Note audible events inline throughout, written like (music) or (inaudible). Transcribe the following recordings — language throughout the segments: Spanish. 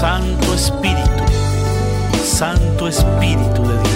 Santo Espíritu, Santo Espíritu de Dios.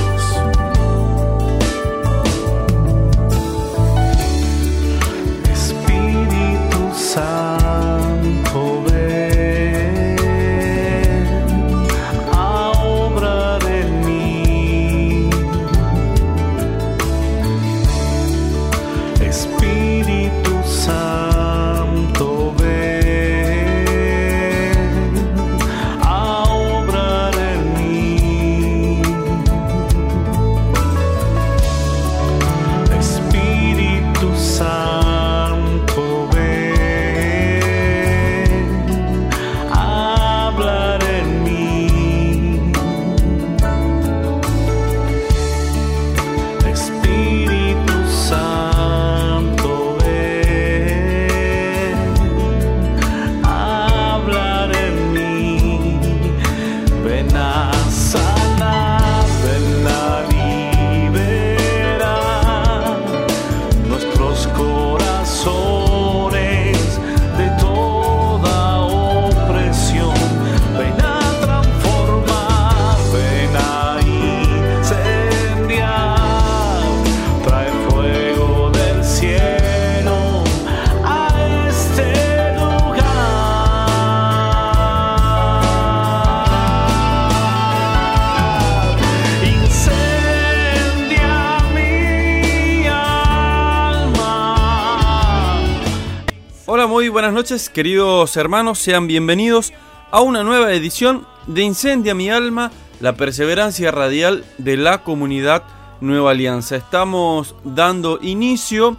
Buenas noches, queridos hermanos, sean bienvenidos a una nueva edición de Incendia mi alma, la perseverancia radial de la comunidad Nueva Alianza. Estamos dando inicio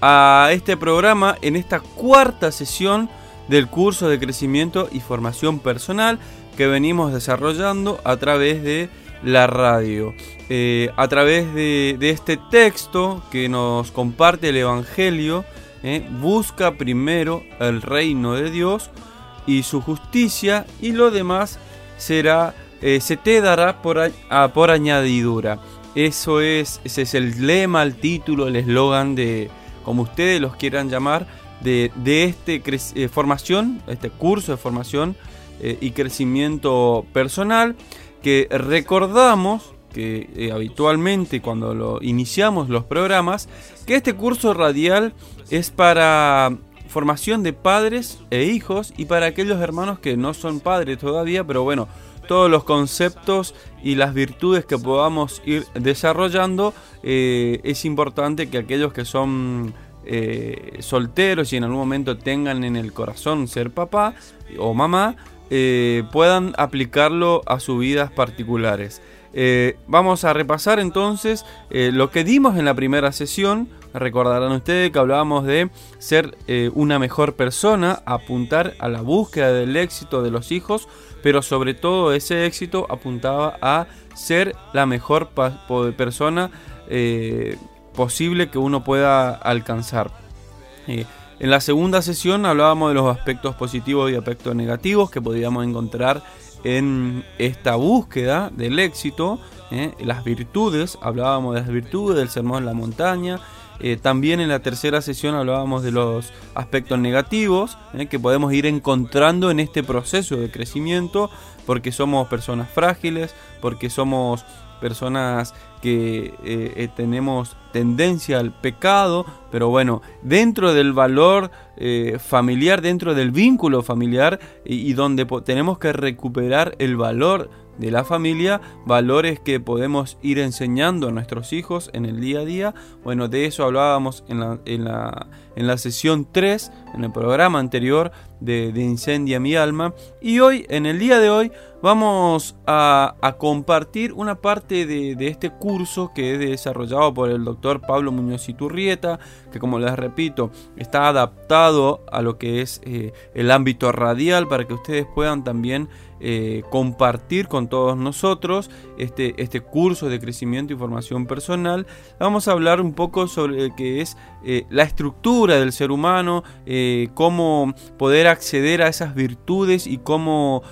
a este programa en esta cuarta sesión del curso de crecimiento y formación personal que venimos desarrollando a través de la radio. Eh, a través de este texto que nos comparte el Evangelio, ¿eh? busca primero el reino de Dios y su justicia y lo demás será eh, se te dará por, por añadidura. Eso es, ese es el lema, el título, el eslogan de, como ustedes los quieran llamar, de, de este eh, formación, este curso de formación y crecimiento personal que recordamos que habitualmente cuando lo iniciamos los programas, que este curso radial es para formación de padres e hijos y para aquellos hermanos que no son padres todavía, pero bueno, todos los conceptos y las virtudes que podamos ir desarrollando, eh, es importante que aquellos que son eh, solteros y en algún momento tengan en el corazón ser papá o mamá, eh, puedan aplicarlo a sus vidas particulares. vamos a repasar entonces lo que dimos en la primera sesión, Recordarán ustedes que hablábamos de ser eh, una mejor persona, apuntar a la búsqueda del éxito de los hijos, pero sobre todo ese éxito apuntaba a ser la mejor persona eh, posible que uno pueda alcanzar. Eh, en la segunda sesión hablábamos de los aspectos positivos y aspectos negativos que podíamos encontrar en esta búsqueda del éxito, las virtudes, hablábamos de las virtudes del sermón en la montaña, eh, también en la tercera sesión hablábamos de los aspectos negativos eh, que podemos ir encontrando en este proceso de crecimiento porque somos personas frágiles, porque somos personas que eh, tenemos tendencia al pecado, pero bueno, dentro del valor familiar, dentro del vínculo familiar y donde tenemos que recuperar el valor de la familia, valores que podemos ir enseñando a nuestros hijos en el día a día. Bueno, de eso hablábamos en la, en la, en la sesión 3, en el programa anterior de, Incendia mi alma. Y hoy, en el día de hoy, vamos a, compartir una parte de, este curso que es desarrollado por el doctor Pablo Muñoz Iturrieta, que como les repito, está adaptado a lo que es eh, el ámbito radial para que ustedes puedan también eh, compartir con todos nosotros este, este curso de crecimiento y formación personal. Vamos a hablar un poco sobre qué es eh, la estructura del ser humano, eh, cómo poder acceder a esas virtudes y cómo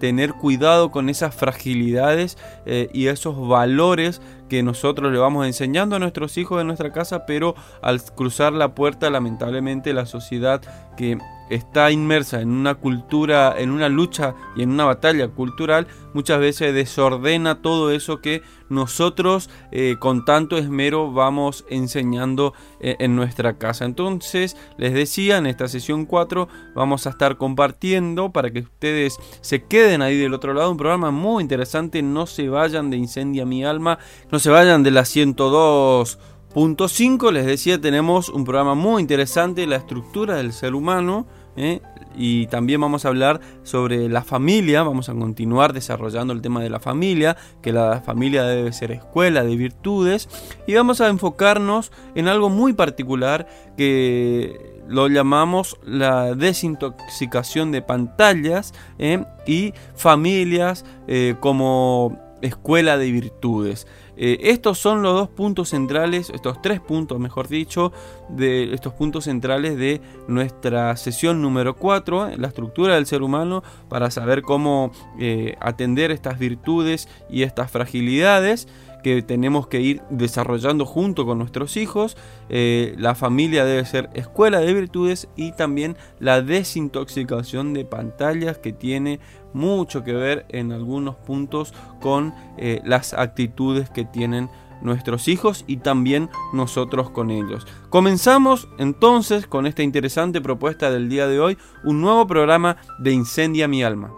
tener cuidado con esas fragilidades y esos valores que nosotros le vamos enseñando a nuestros hijos de nuestra casa, pero al cruzar la puerta, lamentablemente la sociedad que está inmersa en una cultura, en una lucha y en una batalla cultural, muchas veces desordena todo eso que nosotros eh, con tanto esmero vamos enseñando eh, en nuestra casa. Entonces, les decía, en esta sesión 4 vamos a estar compartiendo para que ustedes se queden ahí del otro lado, un programa muy interesante, no se vayan de Incendia mi alma, no se vayan de la 102 Punto 5, les decía, tenemos un programa muy interesante, la estructura del ser humano, ¿eh? y también vamos a hablar sobre la familia, vamos a continuar desarrollando el tema de la familia, que la familia debe ser escuela de virtudes, y vamos a enfocarnos en algo muy particular que lo llamamos la desintoxicación de pantallas ¿eh? y familias eh, como escuela de virtudes. Eh, estos son los dos puntos centrales, estos tres puntos, mejor dicho, de estos puntos centrales de nuestra sesión número 4, la estructura del ser humano, para saber cómo eh, atender estas virtudes y estas fragilidades que tenemos que ir desarrollando junto con nuestros hijos. Eh, la familia debe ser escuela de virtudes y también la desintoxicación de pantallas que tiene mucho que ver en algunos puntos con eh, las actitudes que tienen nuestros hijos y también nosotros con ellos. Comenzamos entonces con esta interesante propuesta del día de hoy, un nuevo programa de Incendia mi alma.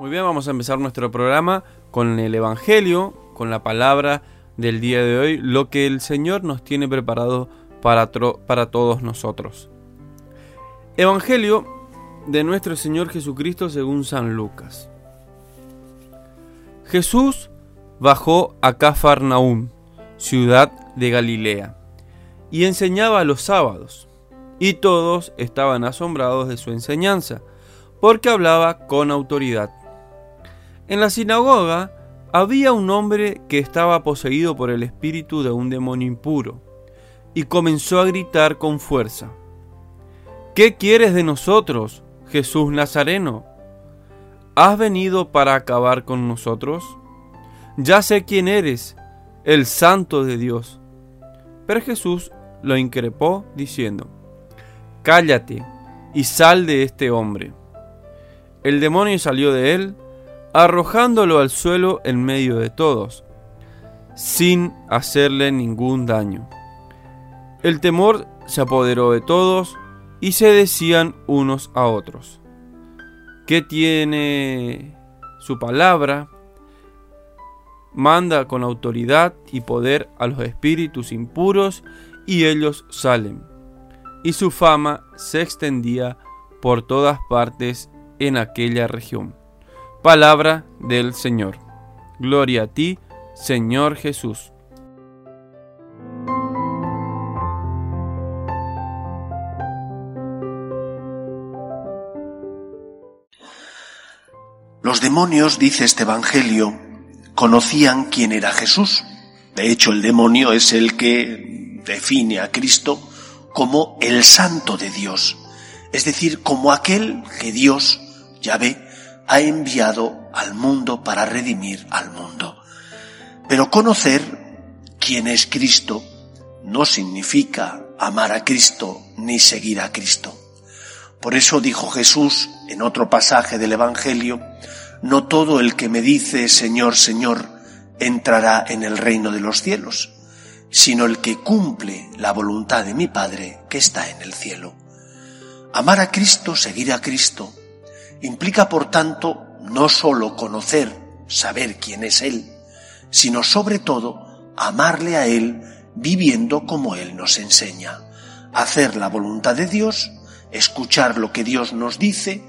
Muy bien, vamos a empezar nuestro programa con el Evangelio, con la palabra del día de hoy, lo que el Señor nos tiene preparado para, para todos nosotros. Evangelio de nuestro Señor Jesucristo según San Lucas. Jesús bajó a Cafarnaúm, ciudad de Galilea, y enseñaba los sábados, y todos estaban asombrados de su enseñanza, porque hablaba con autoridad. En la sinagoga había un hombre que estaba poseído por el espíritu de un demonio impuro, y comenzó a gritar con fuerza, ¿Qué quieres de nosotros, Jesús Nazareno? ¿Has venido para acabar con nosotros? Ya sé quién eres, el santo de Dios. Pero Jesús lo increpó diciendo, Cállate y sal de este hombre. El demonio salió de él, arrojándolo al suelo en medio de todos, sin hacerle ningún daño. El temor se apoderó de todos y se decían unos a otros, ¿qué tiene su palabra? Manda con autoridad y poder a los espíritus impuros y ellos salen. Y su fama se extendía por todas partes en aquella región. Palabra del Señor. Gloria a ti, Señor Jesús. Los demonios, dice este Evangelio, conocían quién era Jesús. De hecho, el demonio es el que define a Cristo como el santo de Dios, es decir, como aquel que Dios, ya ve, ha enviado al mundo para redimir al mundo. Pero conocer quién es Cristo no significa amar a Cristo ni seguir a Cristo. Por eso dijo Jesús en otro pasaje del Evangelio, no todo el que me dice Señor, Señor, entrará en el reino de los cielos, sino el que cumple la voluntad de mi Padre que está en el cielo. Amar a Cristo, seguir a Cristo, Implica, por tanto, no sólo conocer, saber quién es Él, sino sobre todo amarle a Él viviendo como Él nos enseña, hacer la voluntad de Dios, escuchar lo que Dios nos dice,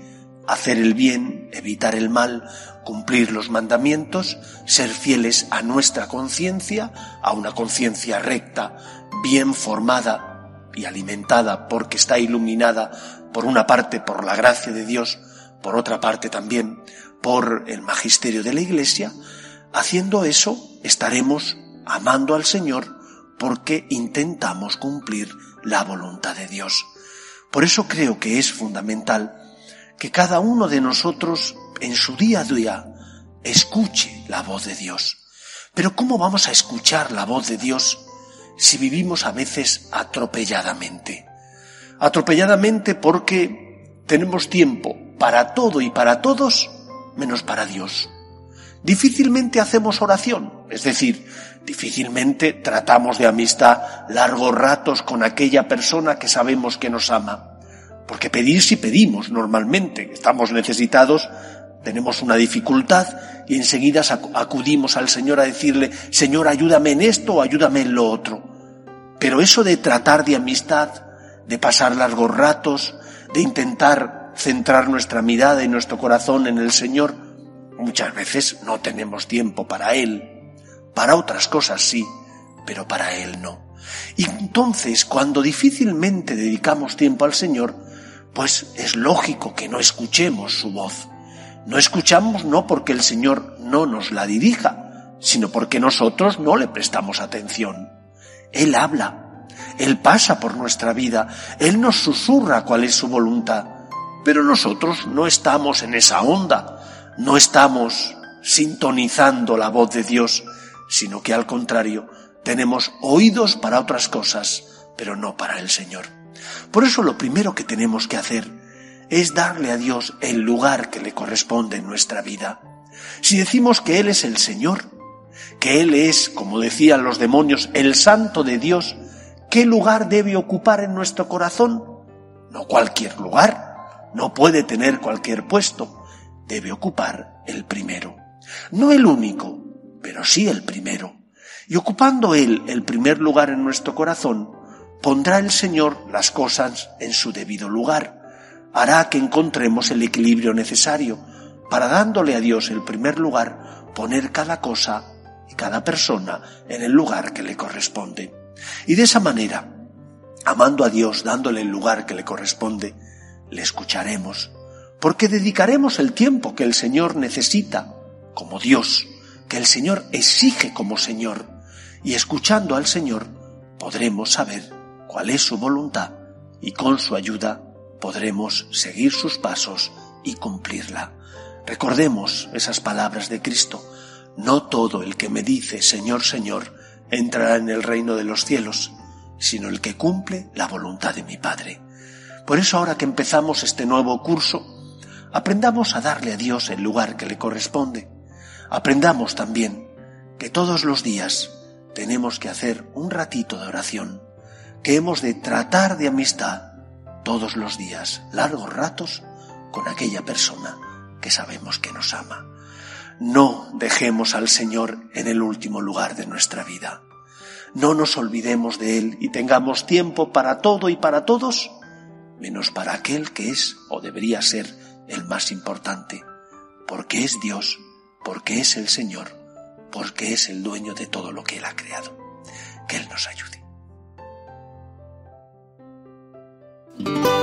hacer el bien, evitar el mal, cumplir los mandamientos, ser fieles a nuestra conciencia, a una conciencia recta, bien formada y alimentada porque está iluminada por una parte por la gracia de Dios, por otra parte también por el magisterio de la Iglesia, haciendo eso estaremos amando al Señor porque intentamos cumplir la voluntad de Dios. Por eso creo que es fundamental que cada uno de nosotros en su día a día escuche la voz de Dios. Pero ¿cómo vamos a escuchar la voz de Dios si vivimos a veces atropelladamente? Atropelladamente porque tenemos tiempo para todo y para todos menos para Dios. Difícilmente hacemos oración, es decir, difícilmente tratamos de amistad largos ratos con aquella persona que sabemos que nos ama. Porque pedir si pedimos normalmente, estamos necesitados, tenemos una dificultad y enseguida acudimos al Señor a decirle, Señor, ayúdame en esto o ayúdame en lo otro. Pero eso de tratar de amistad, de pasar largos ratos, de intentar centrar nuestra mirada y nuestro corazón en el Señor, muchas veces no tenemos tiempo para Él. Para otras cosas sí, pero para Él no. Y entonces, cuando difícilmente dedicamos tiempo al Señor, pues es lógico que no escuchemos su voz. No escuchamos no porque el Señor no nos la dirija, sino porque nosotros no le prestamos atención. Él habla, Él pasa por nuestra vida, Él nos susurra cuál es su voluntad, pero nosotros no estamos en esa onda, no estamos sintonizando la voz de Dios, sino que al contrario, tenemos oídos para otras cosas, pero no para el Señor. Por eso lo primero que tenemos que hacer es darle a Dios el lugar que le corresponde en nuestra vida. Si decimos que Él es el Señor, que Él es, como decían los demonios, el santo de Dios, ¿qué lugar debe ocupar en nuestro corazón? No cualquier lugar, no puede tener cualquier puesto, debe ocupar el primero. No el único, pero sí el primero. Y ocupando Él el primer lugar en nuestro corazón, pondrá el Señor las cosas en su debido lugar hará que encontremos el equilibrio necesario para dándole a Dios el primer lugar, poner cada cosa y cada persona en el lugar que le corresponde. Y de esa manera, amando a Dios, dándole el lugar que le corresponde, le escucharemos, porque dedicaremos el tiempo que el Señor necesita como Dios, que el Señor exige como Señor, y escuchando al Señor podremos saber cuál es su voluntad y con su ayuda podremos seguir sus pasos y cumplirla. Recordemos esas palabras de Cristo. No todo el que me dice Señor, Señor, entrará en el reino de los cielos, sino el que cumple la voluntad de mi Padre. Por eso ahora que empezamos este nuevo curso, aprendamos a darle a Dios el lugar que le corresponde. Aprendamos también que todos los días tenemos que hacer un ratito de oración, que hemos de tratar de amistad todos los días, largos ratos, con aquella persona que sabemos que nos ama. No dejemos al Señor en el último lugar de nuestra vida. No nos olvidemos de Él y tengamos tiempo para todo y para todos, menos para aquel que es o debería ser el más importante, porque es Dios, porque es el Señor, porque es el dueño de todo lo que Él ha creado. Que Él nos ayude. Thank you.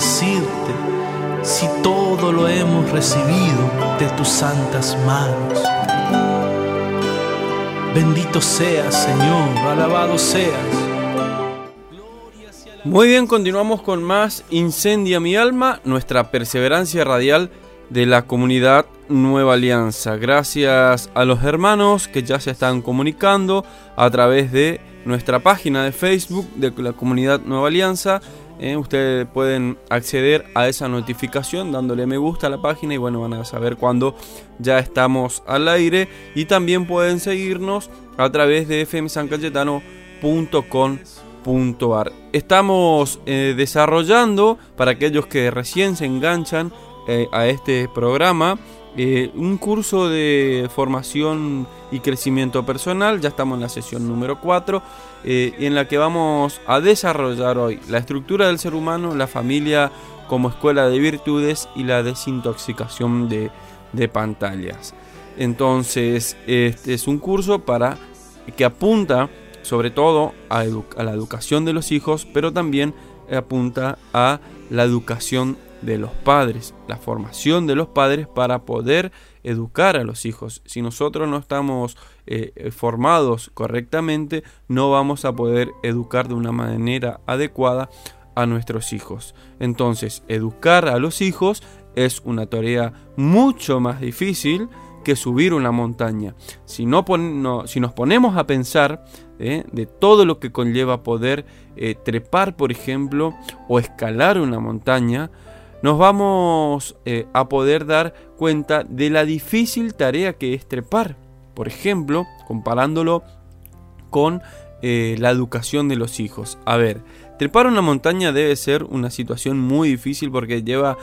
¿Cómo no bendecirte si todo lo hemos recibido de tus santas manos? Bendito seas, Señor, alabado seas. Muy bien, continuamos con más Incendia mi alma, nuestra perseverancia radial de la comunidad Nueva Alianza. Gracias a los hermanos que ya se están comunicando a través de nuestra página de Facebook de la comunidad Nueva Alianza. Eh, ustedes pueden acceder a esa notificación dándole me gusta a la página y bueno, van a saber cuando ya estamos al aire. Y también pueden seguirnos a través de fmsancayetano.com.ar. Estamos eh, desarrollando, para aquellos que recién se enganchan eh, a este programa, eh, un curso de formación y crecimiento personal, ya estamos en la sesión número 4, eh, en la que vamos a desarrollar hoy la estructura del ser humano, la familia como escuela de virtudes y la desintoxicación de, pantallas. Entonces, este es un curso para que apunta sobre todo a, a la educación de los hijos, pero también apunta a la educación de los padres, la formación de los padres para poder educar a los hijos. Si nosotros no estamos eh, eh, formados correctamente, no vamos a poder educar de una manera adecuada a nuestros hijos. Entonces, educar a los hijos es una tarea mucho más difícil que subir una montaña. Si, no, si nos ponemos a pensar eh, de todo lo que conlleva poder trepar, por ejemplo, o escalar una montaña, nos vamos eh, a poder dar cuenta de la difícil tarea que es trepar. Por ejemplo, comparándolo con eh, la educación de los hijos. A ver, Trepar una montaña debe ser una situación muy difícil porque lleva,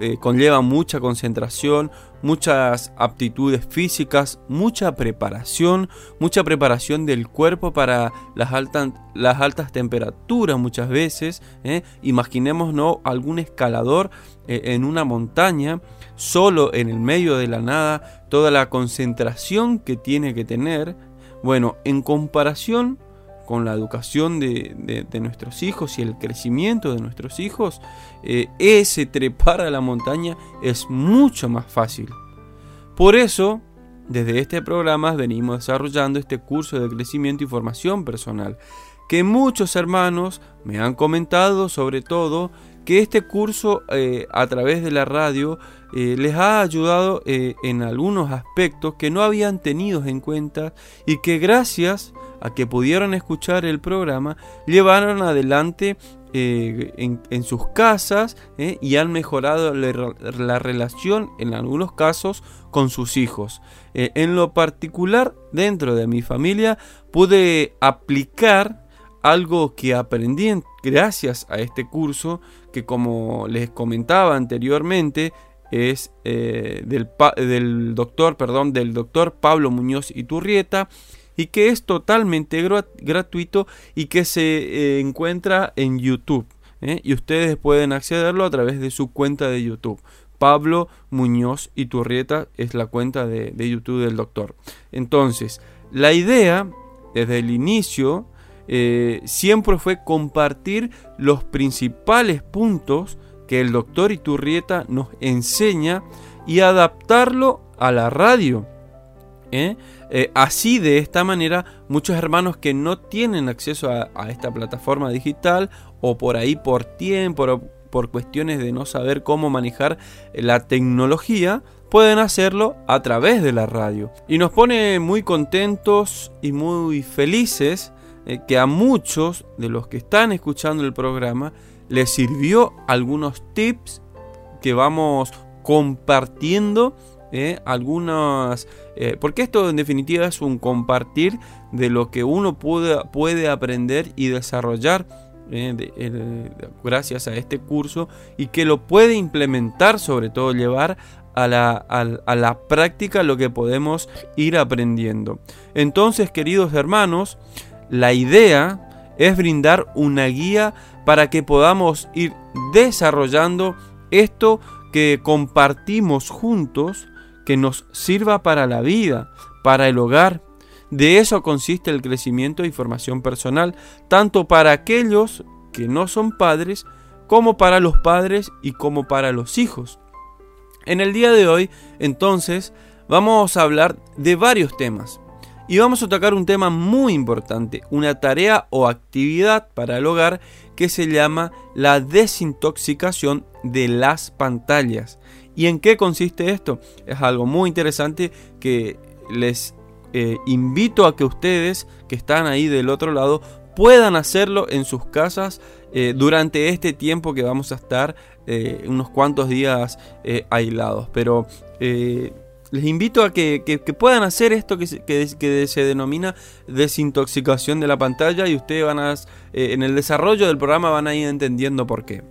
eh, conlleva mucha concentración, muchas aptitudes físicas, mucha preparación, mucha preparación del cuerpo para las, altas, las altas temperaturas muchas veces. ¿eh? Imaginémonos algún escalador eh, en una montaña, solo en el medio de la nada, toda la concentración que tiene que tener. Bueno, en comparación con la educación de, nuestros hijos y el crecimiento de nuestros hijos, eh, ese trepar a la montaña es mucho más fácil. Por eso, desde este programa venimos desarrollando este curso de crecimiento y formación personal, que muchos hermanos me han comentado sobre todo que este curso eh, a través de la radio eh, les ha ayudado en algunos aspectos que no habían tenido en cuenta y que gracias a que pudieron escuchar el programa, llevaron adelante eh, en, sus casas eh, y han mejorado la, relación en algunos casos con sus hijos. Eh, en lo particular, dentro de mi familia, pude aplicar algo que aprendí gracias a este curso, que como les comentaba anteriormente, es del, del, doctor, perdón, del doctor Pablo Muñoz Iturrieta y que es totalmente gratuito y que se eh, encuentra en YouTube. ¿eh? Y ustedes pueden accederlo a través de su cuenta de YouTube. Pablo Muñoz Iturrieta es la cuenta de, YouTube del doctor. Entonces, la idea desde el inicio eh, siempre fue compartir los principales puntos que el doctor Iturrieta nos enseña y adaptarlo a la radio. ¿Eh? Eh, así, de esta manera, muchos hermanos que no tienen acceso a, esta plataforma digital o por ahí por tiempo, por, por cuestiones de no saber cómo manejar la tecnología, pueden hacerlo a través de la radio. Y nos pone muy contentos y muy felices eh, que a muchos de los que están escuchando el programa les sirvió algunos tips que vamos compartiendo ¿eh? algunas... Eh, porque esto en definitiva es un compartir de lo que uno puede, puede aprender y desarrollar ¿eh? gracias a este curso y que lo puede implementar, sobre todo llevar a la, a la, práctica lo que podemos ir aprendiendo. Entonces, queridos hermanos, la idea es brindar una guía para que podamos ir desarrollando esto que compartimos juntos que nos sirva para la vida, para el hogar. De eso consiste el crecimiento y formación personal, tanto para aquellos que no son padres, como para los padres y como para los hijos. En el día de hoy, entonces, vamos a hablar de varios temas. Y vamos a tocar un tema muy importante, una tarea o actividad para el hogar que se llama la desintoxicación de las pantallas. ¿Y en qué consiste esto? Es algo muy interesante que les eh, invito a que ustedes que están ahí del otro lado puedan hacerlo en sus casas eh, durante este tiempo que vamos a estar eh, unos cuantos días aislados. Pero les invito a que, puedan hacer esto que se, denomina desintoxicación de la pantalla y ustedes van a, en el desarrollo del programa van a ir entendiendo por qué.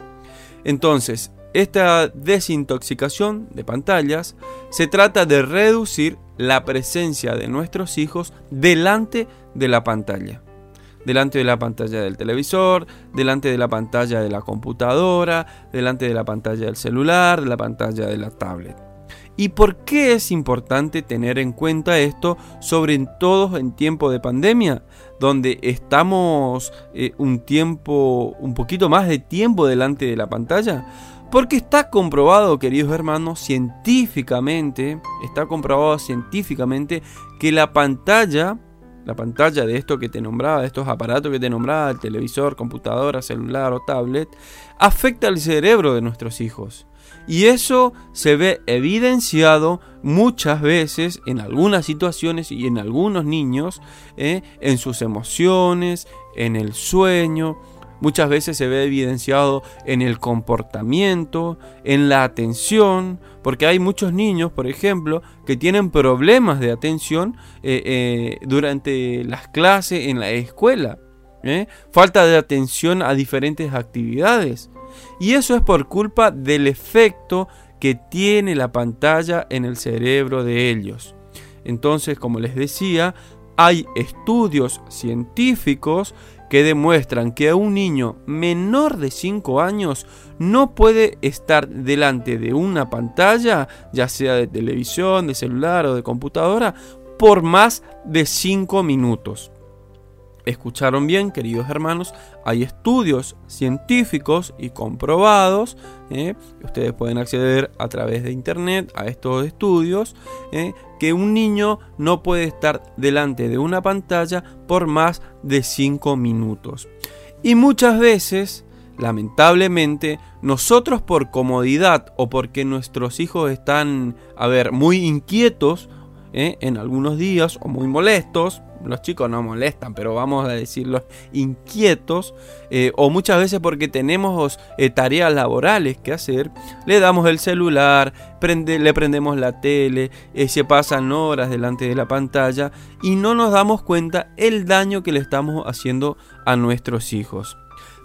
Entonces, esta desintoxicación de pantallas se trata de reducir la presencia de nuestros hijos delante de la pantalla. Delante de la pantalla del televisor, delante de la pantalla de la computadora, delante de la pantalla del celular, de la pantalla de la tablet. ¿Y por qué es importante tener en cuenta esto, sobre todo en tiempo de pandemia, donde estamos eh, un tiempo, un poquito más de tiempo delante de la pantalla? Porque está comprobado, queridos hermanos, científicamente, está comprobado científicamente que la pantalla, la pantalla de esto que te nombraba, de estos aparatos que te nombraba, el televisor, computadora, celular o tablet, afecta al cerebro de nuestros hijos. Y eso se ve evidenciado muchas veces en algunas situaciones y en algunos niños, eh, en sus emociones, en el sueño, Muchas veces se ve evidenciado en el comportamiento, en la atención, porque hay muchos niños, por ejemplo, que tienen problemas de atención eh, eh, durante las clases en la escuela. ¿eh? Falta de atención a diferentes actividades. Y eso es por culpa del efecto que tiene la pantalla en el cerebro de ellos. Entonces, como les decía, hay estudios científicos que demuestran que un niño menor de 5 años no puede estar delante de una pantalla, ya sea de televisión, de celular o de computadora, por más de 5 minutos. Escucharon bien, queridos hermanos, hay estudios científicos y comprobados. ¿eh? Ustedes pueden acceder a través de internet a estos estudios. ¿eh? Que un niño no puede estar delante de una pantalla por más de 5 minutos. Y muchas veces, lamentablemente, nosotros por comodidad o porque nuestros hijos están, a ver, muy inquietos ¿eh? en algunos días o muy molestos, los chicos no molestan, pero vamos a decirlo, inquietos, eh, o muchas veces porque tenemos eh, tareas laborales que hacer, le damos el celular, le prendemos la tele, se pasan horas delante de la pantalla y no nos damos cuenta el daño que le estamos haciendo a nuestros hijos.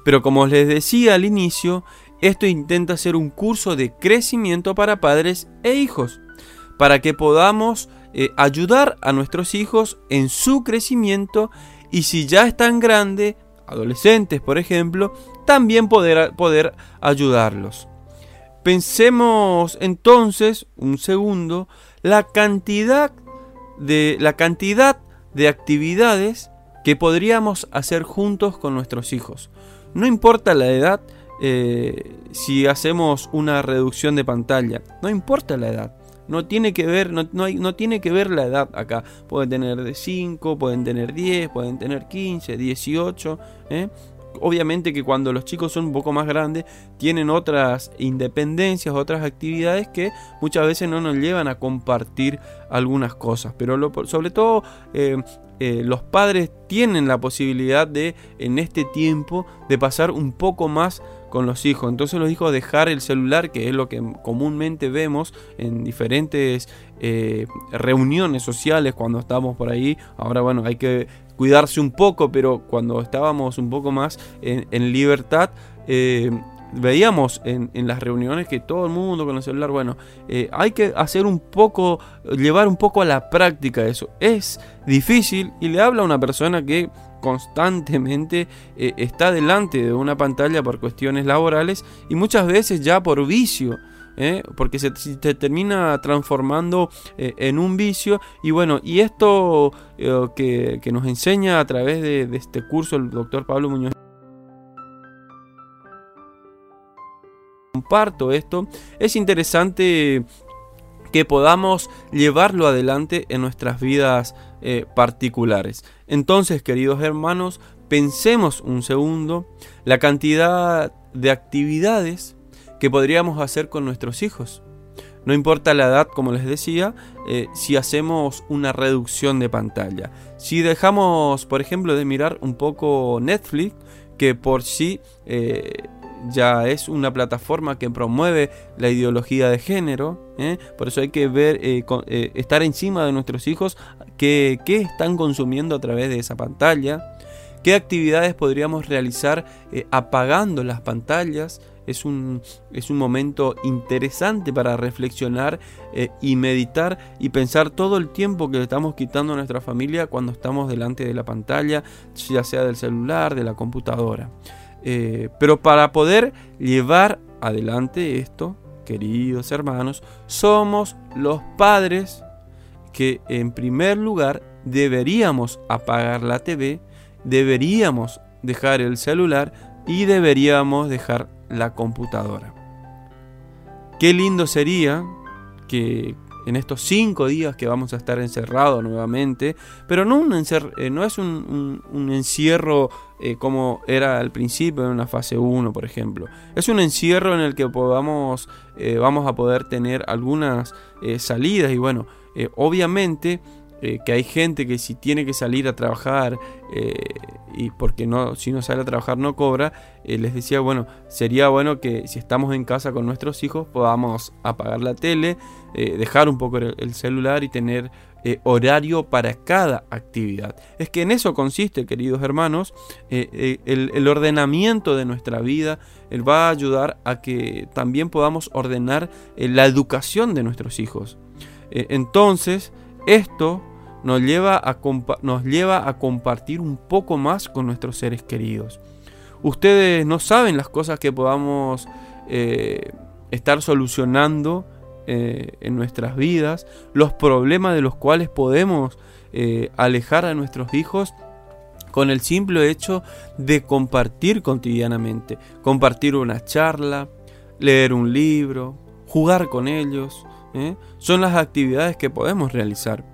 Pero como les decía al inicio, esto intenta ser un curso de crecimiento para padres e hijos, para que podamos eh, ayudar a nuestros hijos en su crecimiento y si ya están grandes, adolescentes por ejemplo, también poder, poder ayudarlos. Pensemos entonces un segundo la cantidad de la cantidad de actividades que podríamos hacer juntos con nuestros hijos. No importa la edad, eh, si hacemos una reducción de pantalla, no importa la edad. No tiene que ver, no, hay, no tiene que ver la edad acá. Pueden tener de 5, pueden tener 10, pueden tener 15, 18. ¿eh? Obviamente que cuando los chicos son un poco más grandes tienen otras independencias, otras actividades que muchas veces no nos llevan a compartir algunas cosas. Pero sobre todo eh, eh, los padres tienen la posibilidad de en este tiempo de pasar un poco más con los hijos. Entonces los hijos dejar el celular, que es lo que comúnmente vemos en diferentes eh, reuniones sociales cuando estamos por ahí. Ahora bueno, hay que cuidarse un poco, pero cuando estábamos un poco más en, libertad, eh, veíamos en, las reuniones que todo el mundo con el celular, bueno, eh, hay que hacer un poco, llevar un poco a la práctica eso. Es difícil y le habla a una persona que constantemente eh, está delante de una pantalla por cuestiones laborales y muchas veces ya por vicio. ¿eh? porque se, termina transformando eh, en un vicio y bueno y esto que, nos enseña a través de, este curso el doctor Pablo Muñoz comparto esto, es interesante que podamos llevarlo adelante en nuestras vidas particulares. Entonces, queridos hermanos, pensemos un segundo la cantidad de actividades que podríamos hacer con nuestros hijos. No importa la edad, como les decía, eh, si hacemos una reducción de pantalla. Si dejamos, por ejemplo, de mirar un poco Netflix, que por sí eh, ya es una plataforma que promueve la ideología de género. ¿eh? Por eso hay que ver, estar encima de nuestros hijos, qué, están consumiendo a través de esa pantalla. ¿Qué actividades podríamos realizar apagando las pantallas? es un, es un momento interesante para reflexionar eh, y meditar y pensar todo el tiempo que le estamos quitando a nuestra familia cuando estamos delante de la pantalla, ya sea del celular, de la computadora. Eh, pero para poder llevar adelante esto, queridos hermanos, somos los padres que en primer lugar deberíamos apagar la TV, deberíamos dejar el celular y deberíamos dejar la computadora. Qué lindo sería que en estos cinco días que vamos a estar encerrados nuevamente, pero no, un eh, no es un, encierro eh, como era al principio en una fase 1, por ejemplo. Es un encierro en el que podamos, eh, vamos a poder tener algunas salidas y bueno, obviamente eh, que hay gente que si tiene que salir a trabajar eh, y porque no si no sale a trabajar no cobra eh, les decía bueno sería bueno que si estamos en casa con nuestros hijos podamos apagar la tele dejar un poco el, celular y tener horario para cada actividad. Es que en eso consiste queridos hermanos el, el, ordenamiento de nuestra vida va a ayudar a que también podamos ordenar la educación de nuestros hijos entonces esto nos lleva, a nos lleva a compartir un poco más con nuestros seres queridos. Ustedes no saben las cosas que podamos eh, estar solucionando eh, en nuestras vidas, los problemas de los cuales podemos eh, alejar a nuestros hijos con el simple hecho de compartir cotidianamente, compartir una charla, leer un libro, jugar con ellos, son las actividades que podemos realizar.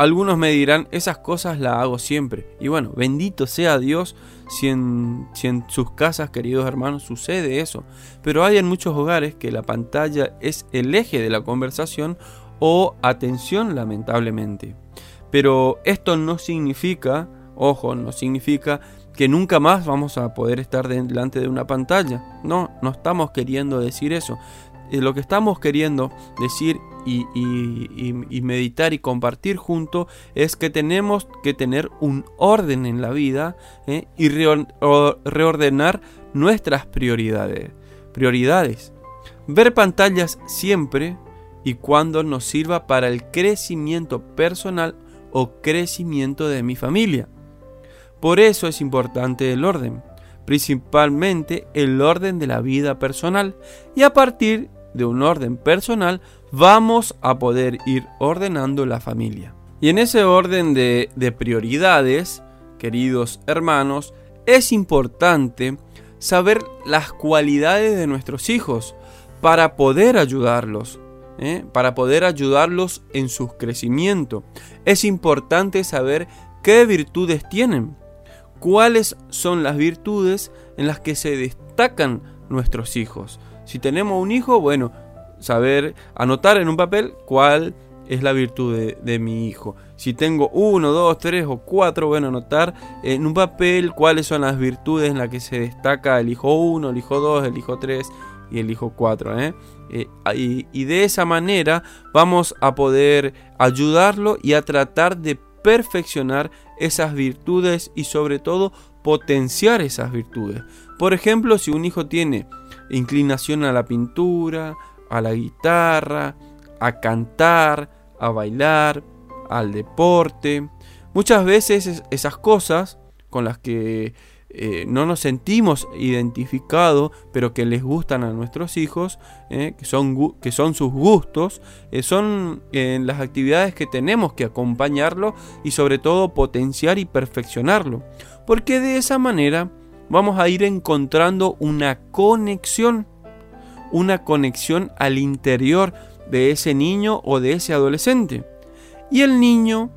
Algunos me dirán, esas cosas las hago siempre. Y bueno, bendito sea Dios si en, sus casas, queridos hermanos, sucede eso. Pero hay en muchos hogares que la pantalla es el eje de la conversación o atención, lamentablemente. Pero esto no significa, ojo, no significa que nunca más vamos a poder estar delante de una pantalla. No, no estamos queriendo decir eso. Lo que estamos queriendo decir y, meditar y compartir junto es que tenemos que tener un orden en la vida ¿eh? y reordenar nuestras prioridades. Prioridades. Ver pantallas siempre y cuando nos sirva para el crecimiento personal o crecimiento de mi familia. Por eso es importante el orden, principalmente el orden de la vida personal y a partir de un orden personal, vamos a poder ir ordenando la familia. Y en ese orden de, prioridades, queridos hermanos, es importante saber las cualidades de nuestros hijos para poder ayudarlos, ¿eh? para poder ayudarlos en su crecimiento. Es importante saber qué virtudes tienen, cuáles son las virtudes en las que se destacan nuestros hijos. Si tenemos un hijo, bueno, saber anotar en un papel cuál es la virtud de, mi hijo. Si tengo uno, dos, tres o cuatro, bueno, anotar en un papel cuáles son las virtudes en las que se destaca el hijo 1, el hijo 2, el hijo 3 y el hijo 4. ¿eh? Eh, y, y de esa manera vamos a poder ayudarlo y a tratar de perfeccionar esas virtudes y sobre todo potenciar esas virtudes. Por ejemplo, si un hijo tiene inclinación a la pintura, a la guitarra, a cantar, a bailar, al deporte. Muchas veces esas cosas con las que eh, no nos sentimos identificados, pero que les gustan a nuestros hijos, eh, que, son, que, son, sus gustos, eh, son las actividades que tenemos que acompañarlo y sobre todo potenciar y perfeccionarlo. Porque de esa manera vamos a ir encontrando una conexión, una conexión al interior de ese niño o de ese adolescente. Y el niño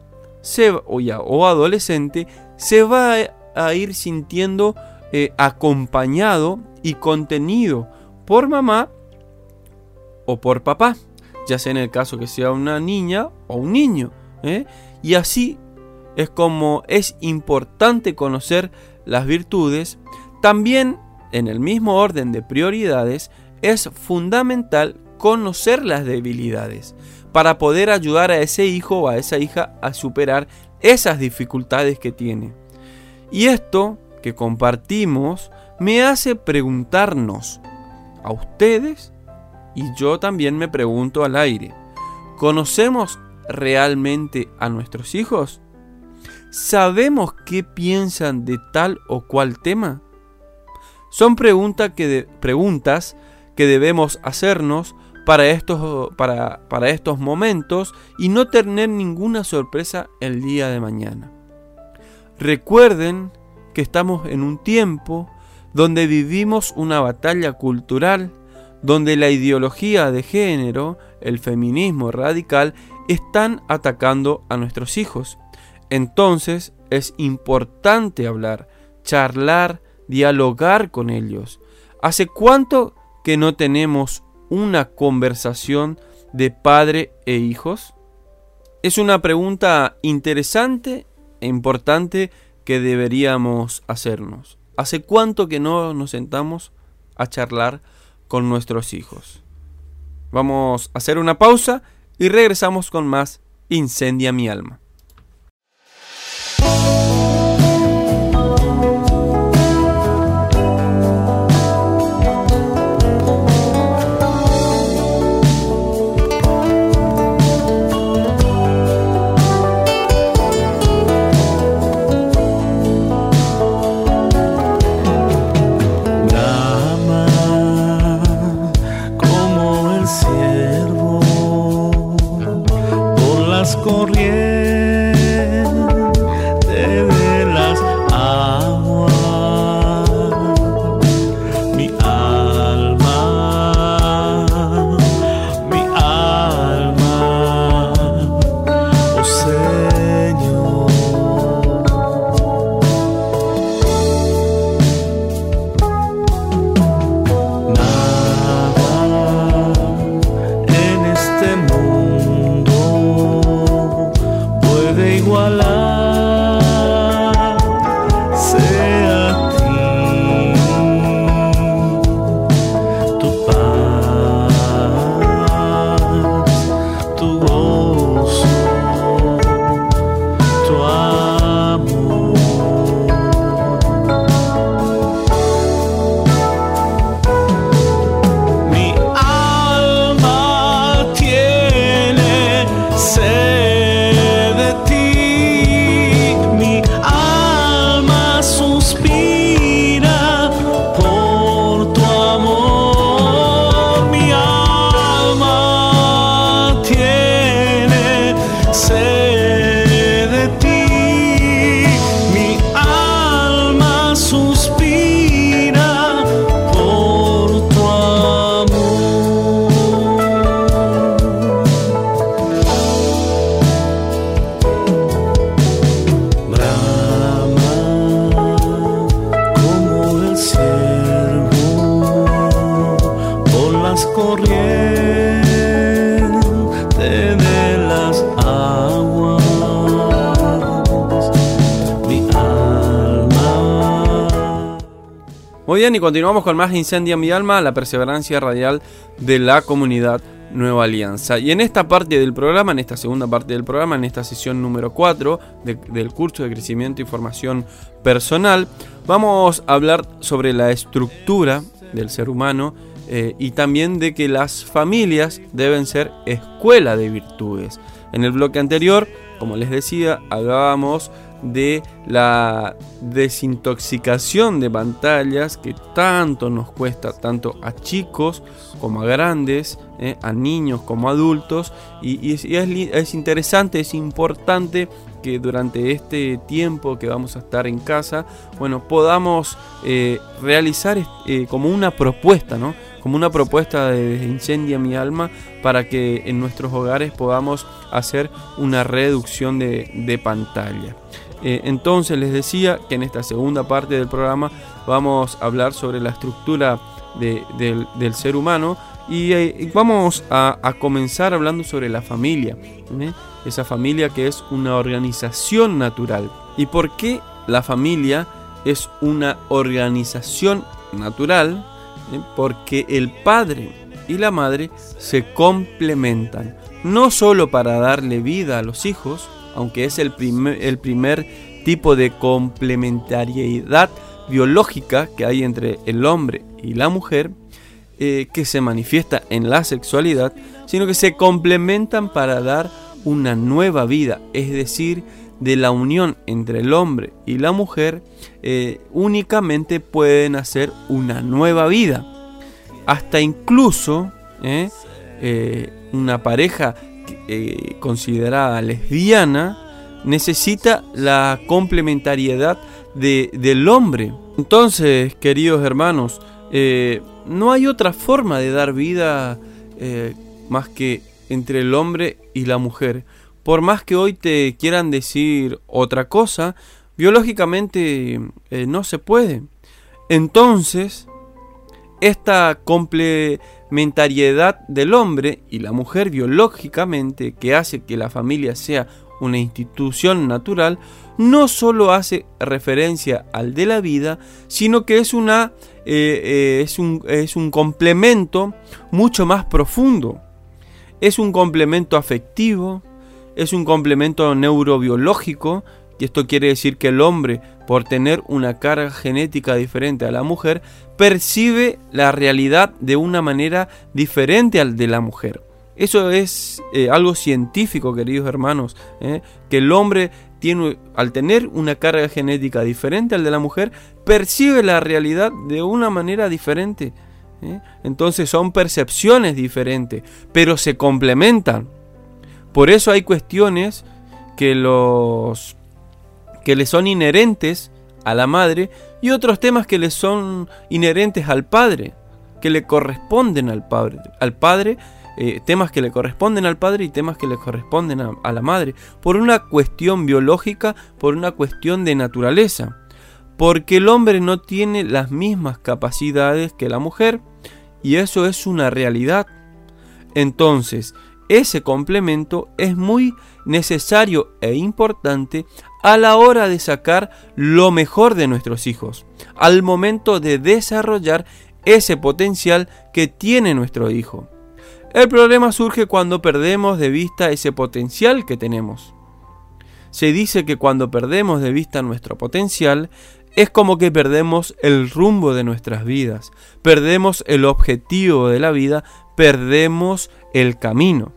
o, o adolescente se va a ir sintiendo eh, acompañado y contenido por mamá o por papá, ya sea en el caso que sea una niña o un niño. ¿eh? Y así es como es importante conocer las virtudes, también en el mismo orden de prioridades es fundamental conocer las debilidades para poder ayudar a ese hijo o a esa hija a superar esas dificultades que tiene. Y esto que compartimos me hace preguntarnos a ustedes y yo también me pregunto al aire, ¿conocemos realmente a nuestros hijos? ¿Sabemos qué piensan de tal o cual tema? Son que preguntas que debemos hacernos para estos, para, para estos momentos y no tener ninguna sorpresa el día de mañana. Recuerden que estamos en un tiempo donde vivimos una batalla cultural, donde la ideología de género, el feminismo radical, están atacando a nuestros hijos. Entonces es importante hablar, charlar, dialogar con ellos. ¿Hace cuánto que no tenemos una conversación de padre e hijos? Es una pregunta interesante e importante que deberíamos hacernos. ¿Hace cuánto que no nos sentamos a charlar con nuestros hijos? Vamos a hacer una pausa y regresamos con más Incendia mi alma. Continuamos con más Incendia mi alma, la perseverancia radial de la comunidad Nueva Alianza. Y en esta parte del programa, en esta segunda parte del programa, en esta sesión número 4 del curso de crecimiento y formación personal, vamos a hablar sobre la estructura del ser humano eh, y también de que las familias deben ser escuela de virtudes. En el bloque anterior, como les decía, hablábamos de la desintoxicación de pantallas que tanto nos cuesta, tanto a chicos como a grandes, eh, a niños como adultos. Y, es, interesante, es importante que durante este tiempo que vamos a estar en casa, bueno, podamos eh, realizar eh, como una propuesta, ¿no? Como una propuesta de Incendia mi alma para que en nuestros hogares podamos hacer una reducción de pantalla. Entonces les decía que en esta segunda parte del programa vamos a hablar sobre la estructura del, ser humano y eh, vamos a, comenzar hablando sobre la familia, ¿eh? esa familia que es una organización natural. ¿Y por qué la familia es una organización natural? Porque el padre y la madre se complementan, no solo para darle vida a los hijos, aunque es el primer, el primer tipo de complementariedad biológica que hay entre el hombre y la mujer, eh, que se manifiesta en la sexualidad, sino que se complementan para dar una nueva vida, es decir, de la unión entre el hombre y la mujer, eh, únicamente pueden hacer una nueva vida. Hasta incluso eh, una pareja considerada lesbiana necesita la complementariedad de, del hombre. Entonces, queridos hermanos, no hay otra forma de dar vida eh, más que entre el hombre y la mujer. Por más que hoy te quieran decir otra cosa, biológicamente no se puede. Entonces, esta complementariedad del hombre y la mujer biológicamente que hace que la familia sea una institución natural, no solo hace referencia al de la vida, sino que es, una, eh, eh, es, un, es un complemento mucho más profundo. Es un complemento afectivo, es un complemento neurobiológico, y esto quiere decir que el hombre, por tener una carga genética diferente a la mujer, percibe la realidad de una manera diferente al de la mujer. Eso es eh, algo científico, queridos hermanos, ¿eh? que el hombre tiene, al tener una carga genética diferente al de la mujer, percibe la realidad de una manera diferente. ¿eh? Entonces son percepciones diferentes, pero se complementan. Por eso hay cuestiones que que le son inherentes a la madre y otros temas que le son inherentes al padre, que le corresponden al padre. Al padre eh, temas que le corresponden al padre y temas que le corresponden a, la madre, por una cuestión biológica, por una cuestión de naturaleza, porque el hombre no tiene las mismas capacidades que la mujer, y eso es una realidad. Entonces, ese complemento es muy necesario e importante a la hora de sacar lo mejor de nuestros hijos, al momento de desarrollar ese potencial que tiene nuestro hijo. El problema surge cuando perdemos de vista ese potencial que tenemos. Se dice que cuando perdemos de vista nuestro potencial, es como que perdemos el rumbo de nuestras vidas, perdemos el objetivo de la vida, perdemos el camino.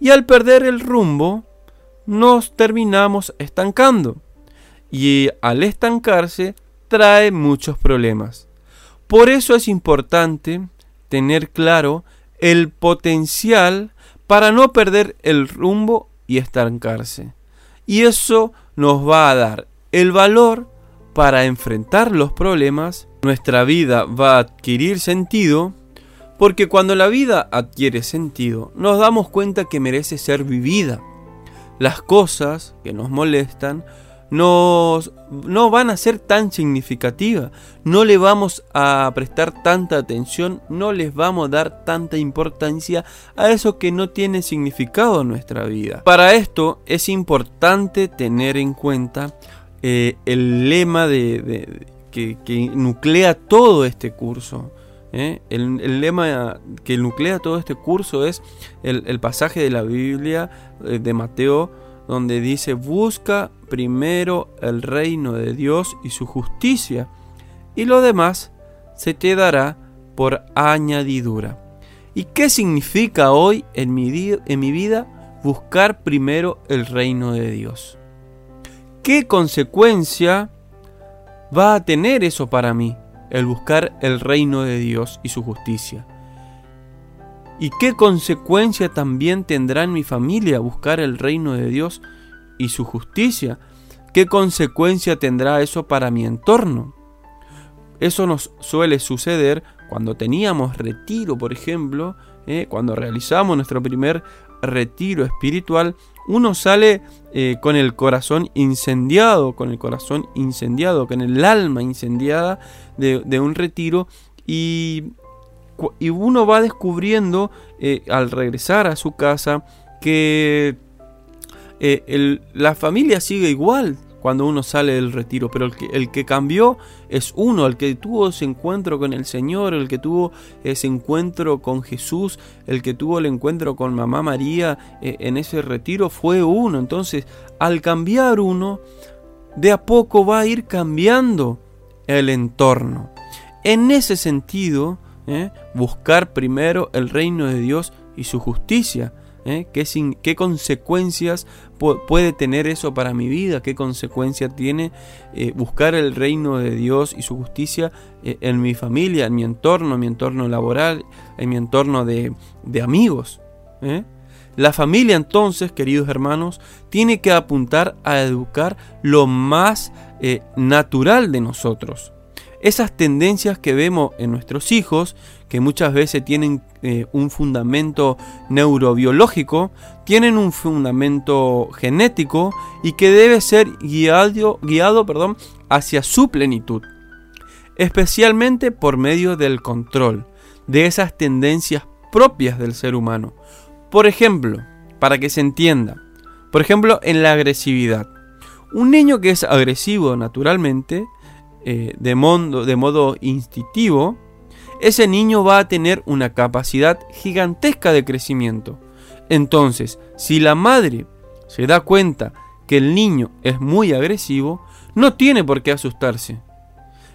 Y al perder el rumbo, nos terminamos estancando. Y al estancarse trae muchos problemas. Por eso es importante tener claro el potencial para no perder el rumbo y estancarse. Y eso nos va a dar el valor para enfrentar los problemas. Nuestra vida va a adquirir sentido porque cuando la vida adquiere sentido nos damos cuenta que merece ser vivida las cosas que nos molestan no van a ser tan significativas, no le vamos a prestar tanta atención, no les vamos a dar tanta importancia a eso que no tiene significado en nuestra vida. Para esto es importante tener en cuenta eh, el lema de, que, nuclea todo este curso. ¿eh? El, lema que nuclea todo este curso es el pasaje de la Biblia eh, de Mateo donde dice busca primero el reino de Dios y su justicia y lo demás se te dará por añadidura. ¿Y qué significa hoy en mi, en mi vida buscar primero el reino de Dios. ¿Qué consecuencia va a tener eso para mí? El buscar el reino de Dios y su justicia. ¿Y qué consecuencia también tendrá en mi familia buscar el reino de Dios y su justicia? ¿Qué consecuencia tendrá eso para mi entorno? Eso nos suele suceder cuando teníamos retiro, por ejemplo, ¿eh? cuando realizamos nuestro primer retiro espiritual, uno sale eh, con el corazón incendiado, con el corazón incendiado, con el alma incendiada de, un retiro y, y, uno va descubriendo eh, al regresar a su casa que la familia sigue igual, cuando uno sale del retiro, pero el que, el que cambió es uno, el que tuvo ese encuentro con el Señor, el que tuvo ese encuentro con Jesús, el que tuvo el encuentro con Mamá María eh, en ese retiro fue uno. Entonces, al cambiar uno, de a poco va a ir cambiando el entorno. En ese sentido, eh, buscar primero el reino de Dios y su justicia ¿eh? ¿Qué, consecuencias puede tener eso para mi vida? ¿Qué consecuencia tiene eh, buscar el reino de Dios y su justicia eh, en mi familia, en mi entorno, en mi entorno laboral, en mi entorno de, de amigos? La familia entonces, queridos hermanos, tiene que apuntar a educar lo más natural de nosotros. Esas tendencias que vemos en nuestros hijos que muchas veces tienen eh, un fundamento neurobiológico, tienen un fundamento genético y que debe ser guiado, guiado perdón, hacia su plenitud, especialmente por medio del control de esas tendencias propias del ser humano. Por ejemplo, para que se entienda, por ejemplo, en la agresividad. Un niño que es agresivo naturalmente, eh, de, de modo instintivo, ese niño va a tener una capacidad gigantesca de crecimiento. Entonces, si la madre se da cuenta que el niño es muy agresivo, no tiene por qué asustarse.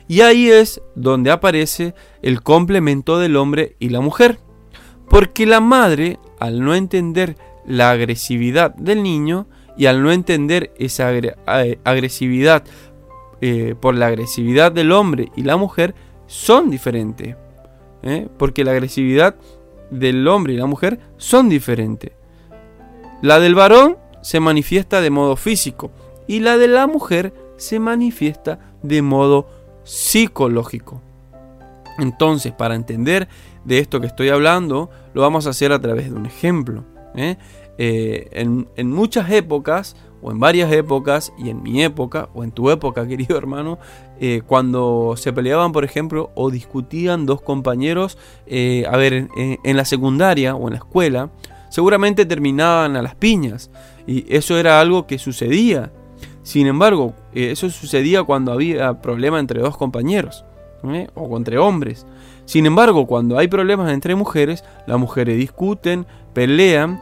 Y ahí es donde aparece el complemento del hombre y la mujer. Porque la madre, al no entender la agresividad del niño y al no entender esa agresividad eh, por la agresividad del hombre y la mujer, son diferentes. ¿eh? porque la agresividad del hombre y la mujer son diferentes. La del varón se manifiesta de modo físico y la de la mujer se manifiesta de modo psicológico. Entonces, para entender de esto que estoy hablando, lo vamos a hacer a través de un ejemplo. ¿eh? En, muchas épocas o en varias épocas, y en mi época, o en tu época, (laughs) querido hermano, eh, cuando se peleaban, por ejemplo, o discutían dos compañeros, eh, a ver, en, la secundaria o en la escuela, seguramente terminaban a las piñas, y eso era algo que sucedía. Sin embargo, eh, eso sucedía cuando había problema entre dos compañeros, o entre hombres. Sin embargo, cuando hay problemas entre mujeres, las mujeres discuten, pelean,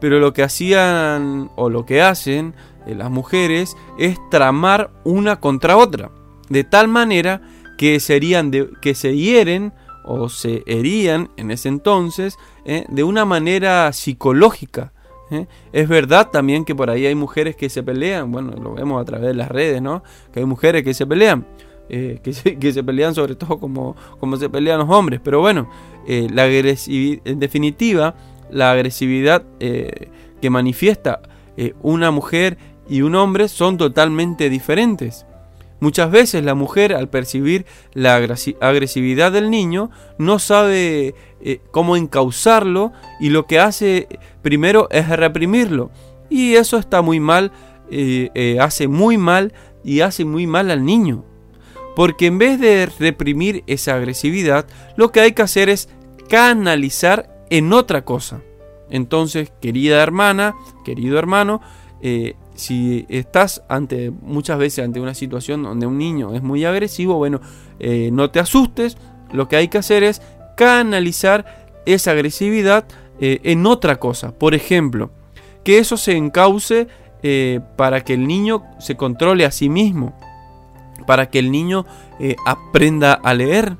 pero lo que hacían o lo que hacen eh, las mujeres es tramar una contra otra, de tal manera que, serían de, que se hieren o se herían en ese entonces eh, de una manera psicológica. Eh. Es verdad también que por ahí hay mujeres que se pelean, bueno, lo vemos a través de las redes, ¿no? Que hay mujeres que se pelean, (laughs) que, se, que, se, pelean sobre todo como, como se pelean los hombres, pero bueno, la agresividad, en definitiva, la agresividad eh, que manifiesta eh, una mujer y un hombre son totalmente diferentes. Muchas veces la mujer al percibir la agresividad del niño no sabe eh, cómo encauzarlo y lo que hace primero es reprimirlo. Y eso está muy mal, hace muy mal y hace muy mal al niño. Porque en vez de reprimir esa agresividad, lo que hay que hacer es canalizar en otra cosa. Entonces, querida hermana, querido hermano, eh, si estás ante muchas veces ante una situación donde un niño es muy agresivo, bueno, eh, no te asustes. Lo que hay que hacer es canalizar esa agresividad eh, en otra cosa. Por ejemplo, que eso se encauce para que el niño se controle a sí mismo, para que el niño aprenda a leer,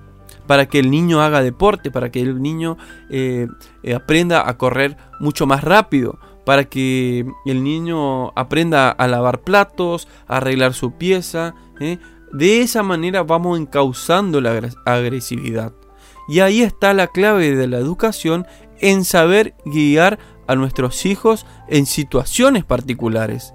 para que el niño haga deporte, para que el niño eh, eh, aprenda a correr mucho más rápido, para que el niño aprenda a lavar platos, a arreglar su pieza. ¿eh? De esa manera vamos encauzando la agresividad. Y ahí está la clave de la educación en saber guiar a nuestros hijos en situaciones particulares.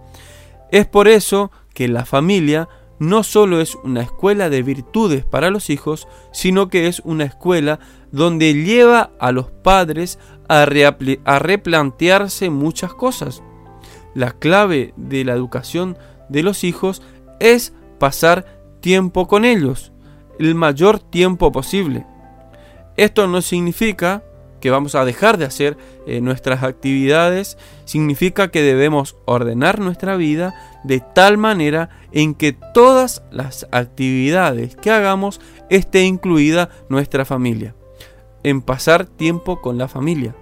Es por eso que la familia no solo es una escuela de virtudes para los hijos, sino que es una escuela donde lleva a los padres a, replantearse muchas cosas. La clave de la educación de los hijos es pasar tiempo con ellos, el mayor tiempo posible. Esto no significa que vamos a dejar de hacer eh, nuestras actividades, significa que debemos ordenar nuestra vida de tal manera en que todas las actividades que hagamos esté incluida nuestra familia, en pasar tiempo con la familia,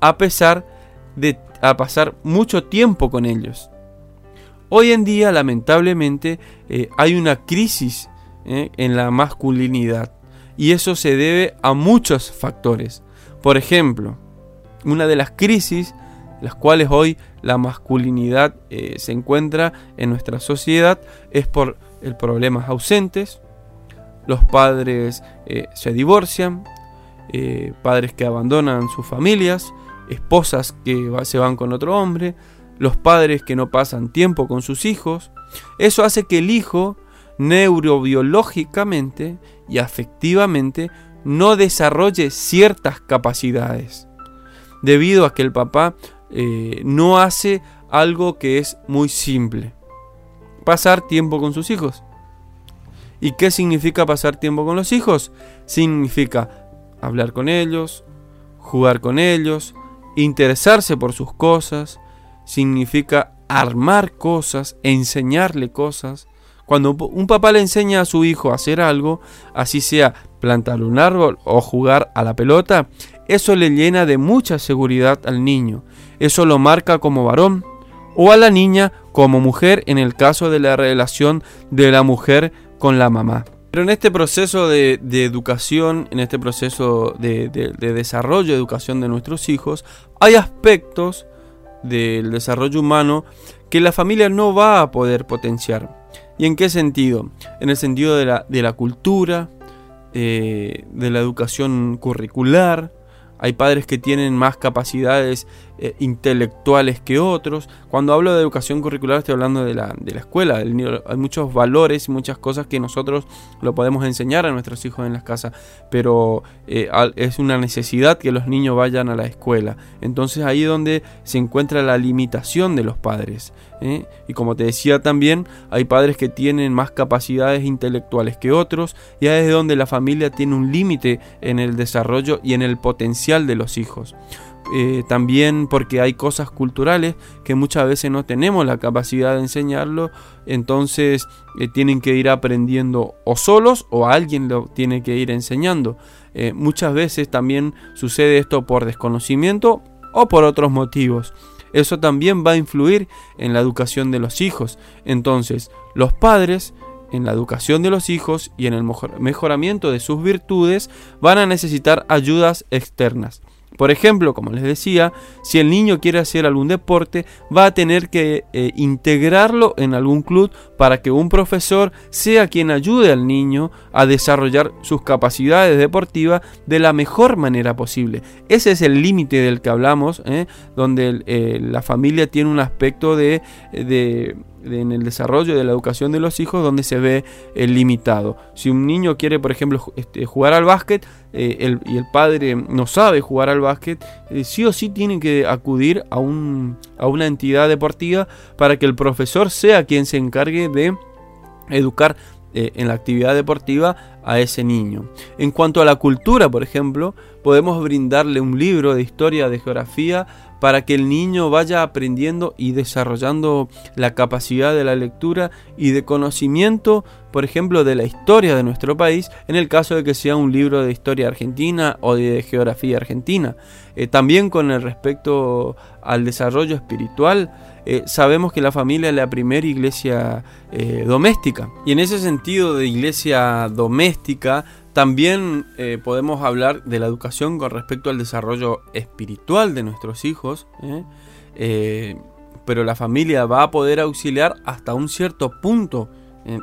a pesar de a pasar mucho tiempo con ellos. Hoy en día, lamentablemente, eh, hay una crisis eh, en la masculinidad y eso se debe a muchos factores. Por ejemplo, una de las crisis las cuales hoy la masculinidad eh, se encuentra en nuestra sociedad es por el problemas ausentes, los padres se divorcian, padres que abandonan sus familias, esposas que se van con otro hombre, los padres que no pasan tiempo con sus hijos. Eso hace que el hijo neurobiológicamente y afectivamente no desarrolle ciertas capacidades, debido a que el papá eh, no hace algo que es muy simple, pasar tiempo con sus hijos. ¿Y qué significa pasar tiempo con los hijos? Significa hablar con ellos, jugar con ellos, interesarse por sus cosas, significa armar cosas, enseñarle cosas. Cuando un papá le enseña a su hijo a hacer algo, así sea plantar un árbol o jugar a la pelota, eso le llena de mucha seguridad al niño. Eso lo marca como varón o a la niña como mujer en el caso de la relación de la mujer con la mamá. Pero en este proceso de, educación, en este proceso de, de desarrollo de educación de nuestros hijos, hay aspectos del desarrollo humano que la familia no va a poder potenciar. ¿Y en qué sentido? En el sentido de la, de la cultura, eh, de la educación curricular, hay padres que tienen más capacidades eh, intelectuales que otros. Cuando hablo de educación curricular estoy hablando de la, de la escuela. hay muchos valores y muchas cosas que nosotros lo podemos enseñar a nuestros hijos en las casas, pero eh, es una necesidad que los niños vayan a la escuela. Entonces ahí es donde se encuentra la limitación de los padres. ¿eh? Y como te decía también, hay padres que tienen más capacidades intelectuales que otros, y ahí es donde la familia tiene un límite en el desarrollo y en el potencial de los hijos. Eh, también porque hay cosas culturales que muchas veces no tenemos la capacidad de enseñarlo, entonces eh, tienen que ir aprendiendo o solos o alguien lo tiene que ir enseñando. Eh, muchas veces también sucede esto por desconocimiento o por otros motivos. Eso también va a influir en la educación de los hijos. Entonces, los padres en la educación de los hijos y en el mejoramiento de sus virtudes van a necesitar ayudas externas. Por ejemplo, como les decía, si el niño quiere hacer algún deporte, va a tener que eh, integrarlo en algún club para que un profesor sea quien ayude al niño a desarrollar sus capacidades deportivas de la mejor manera posible. Ese es el límite del que hablamos, ¿eh? donde eh, la familia tiene un aspecto de, en el desarrollo de la educación de los hijos donde se ve limitado. Si un niño quiere, por ejemplo, este, jugar al básquet, eh, y el padre no sabe jugar al básquet, eh, sí o sí tiene que acudir a, un, a una entidad deportiva para que el profesor sea quien se encargue de educar eh, en la actividad deportiva a ese niño. En cuanto a la cultura, por ejemplo, podemos brindarle un libro de historia, de geografía, para que el niño vaya aprendiendo y desarrollando la capacidad de la lectura y de conocimiento, por ejemplo, de la historia de nuestro país, en el caso de que sea un libro de historia argentina o de geografía argentina. Eh, también con el respecto al desarrollo espiritual, eh, sabemos que la familia es la primera iglesia eh, doméstica. Y en ese sentido de iglesia doméstica, También eh, podemos hablar de la educación con respecto al desarrollo espiritual de nuestros hijos, ¿eh? Eh, pero la familia va a poder auxiliar hasta un cierto punto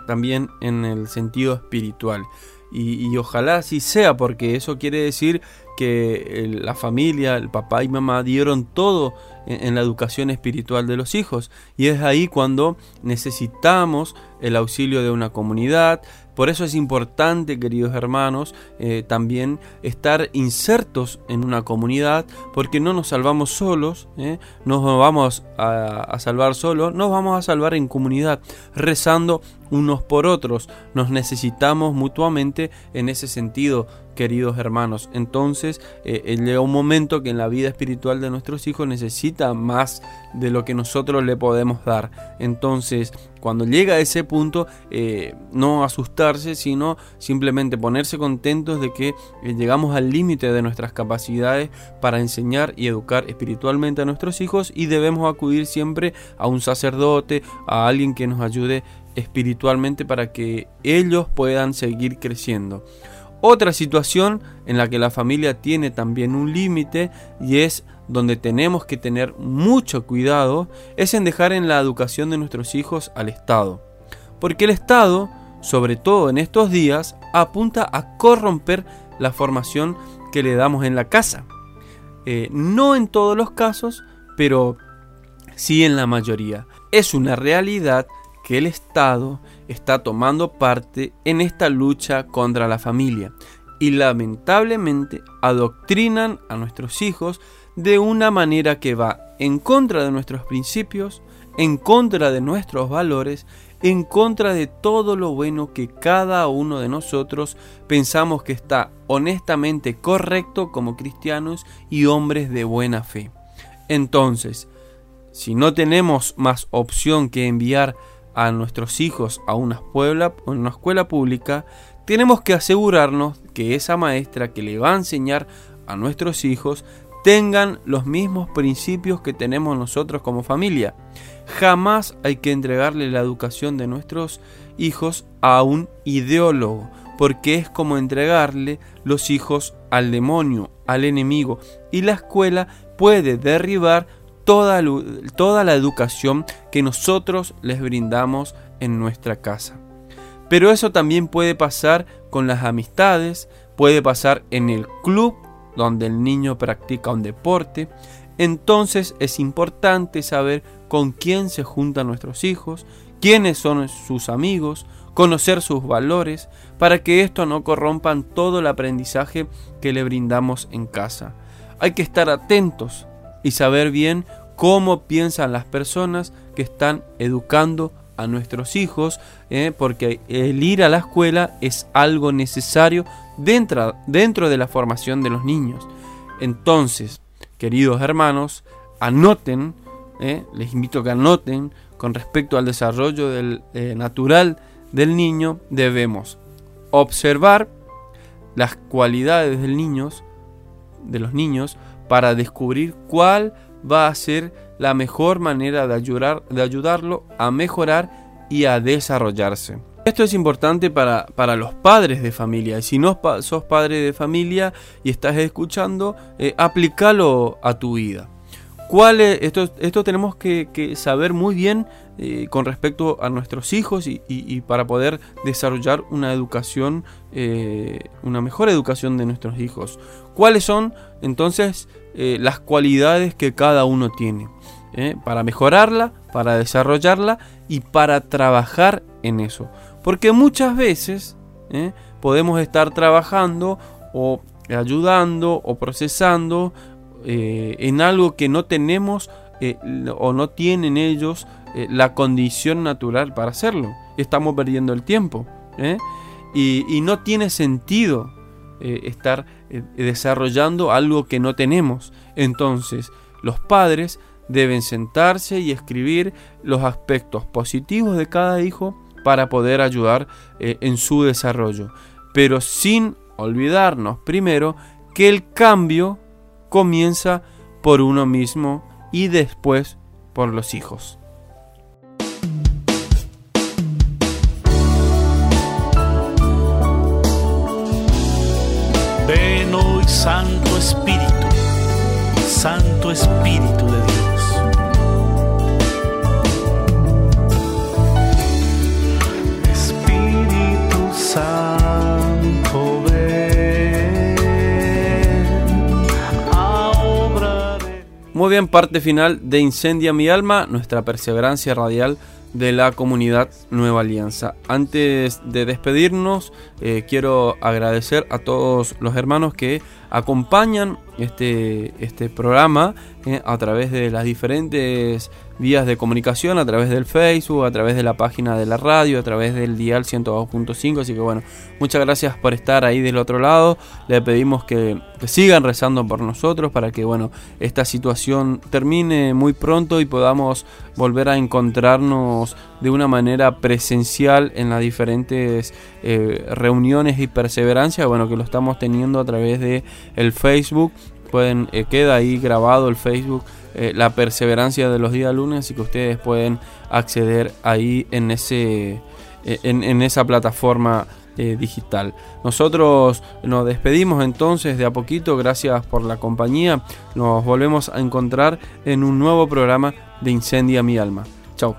también en el sentido espiritual. Y, ojalá así sea, porque eso quiere decir que la familia, el papá y mamá dieron todo en, la educación espiritual de los hijos. Y es ahí cuando necesitamos el auxilio de una comunidad, por eso es importante, queridos hermanos, eh, también estar insertos en una comunidad, porque no nos salvamos solos, eh, no nos vamos a, salvar solos, nos vamos a salvar en comunidad, rezando unos por otros. Nos necesitamos mutuamente en ese sentido queridos hermanos. Entonces eh, eh, llega un momento que en la vida espiritual de nuestros hijos necesita más de lo que nosotros le podemos dar. Entonces, cuando llega a ese punto, eh, no asustarse, sino simplemente ponerse contentos de que llegamos al límite de nuestras capacidades para enseñar y educar espiritualmente a nuestros hijos y debemos acudir siempre a un sacerdote, a alguien que nos ayude espiritualmente para que ellos puedan seguir creciendo. Otra situación en la que la familia tiene también un límite y es donde tenemos que tener mucho cuidado es en dejar en la educación de nuestros hijos al Estado. Porque el Estado, sobre todo en estos días, apunta a corromper la formación que le damos en la casa. Eh, no en todos los casos, pero sí en la mayoría. Es una realidad que el Estado está tomando parte en esta lucha contra la familia y lamentablemente adoctrinan a nuestros hijos de una manera que va en contra de nuestros principios, en contra de nuestros valores, en contra de todo lo bueno que cada uno de nosotros pensamos que está honestamente correcto como cristianos y hombres de buena fe. Entonces, si no tenemos más opción que enviar a nuestros hijos a una escuela, una escuela pública, tenemos que asegurarnos que esa maestra que le va a enseñar a nuestros hijos tengan los mismos principios que tenemos nosotros como familia. Jamás hay que entregarle la educación de nuestros hijos a un ideólogo, porque es como entregarle los hijos al demonio, al enemigo, y la escuela puede derribar toda, la educación que nosotros les brindamos en nuestra casa. Pero eso también puede pasar con las amistades, puede pasar en el club donde el niño practica un deporte. Entonces es importante saber con quién se juntan nuestros hijos, quiénes son sus amigos, conocer sus valores, para que esto no corrompan todo el aprendizaje que le brindamos en casa. Hay que estar atentos y saber bien cómo piensan las personas que están educando a nuestros hijos, ¿eh? porque el ir a la escuela es algo necesario dentro, dentro de la formación de los niños. Entonces, queridos hermanos, anoten, ¿eh? les invito a que anoten con respecto al desarrollo del, eh, natural del niño, debemos observar las cualidades del niños, de los niños, para descubrir cuál va a ser la mejor manera de, ayudar, de ayudarlo a mejorar y a desarrollarse. Esto es importante para, para los padres de familia. Si no sos padre de familia y estás escuchando, eh, aplícalo a tu vida. ¿Cuál esto, esto tenemos que, saber muy bien eh, con respecto a nuestros hijos y, para poder desarrollar una educación, eh, una mejor educación de nuestros hijos. ¿Cuáles son entonces eh, las cualidades que cada uno tiene? Para mejorarla, para desarrollarla y para trabajar en eso. Porque muchas veces podemos estar trabajando o ayudando o procesando eh, en algo que no tenemos eh, o no tienen ellos eh, la condición natural para hacerlo. Estamos perdiendo el tiempo. Y, no tiene sentido estar desarrollando algo que no tenemos. Entonces, los padres deben sentarse y escribir los aspectos positivos de cada hijo para poder ayudar en su desarrollo. Pero sin olvidarnos primero que el cambio comienza por uno mismo y después por los hijos. Hoy, Santo Espíritu, Santo Espíritu de Dios. Espíritu Santo, ven Muy bien, parte final de Incendia mi alma, nuestra perseverancia radial de la comunidad Nueva Alianza. Antes de despedirnos, eh, quiero agradecer a todos los hermanos que acompañan este, este programa eh, a través de las diferentes vías de comunicación, a través del Facebook, a través de la página de la radio, a través del dial 102.5. Así que bueno, muchas gracias por estar ahí del otro lado. Le pedimos que, sigan rezando por nosotros para que bueno, esta situación termine muy pronto y podamos volver a encontrarnos de una manera presencial en las diferentes eh, reuniones y perseverancia, bueno, que lo estamos teniendo a través de el Facebook. Pueden, eh, queda ahí grabado el Facebook, eh, la perseverancia de los días lunes, y que ustedes pueden acceder ahí en ese, eh, en, esa plataforma digital. Nosotros nos despedimos entonces de a poquito, gracias por la compañía. Nos volvemos a encontrar en un nuevo programa de Incendia mi alma. Chao.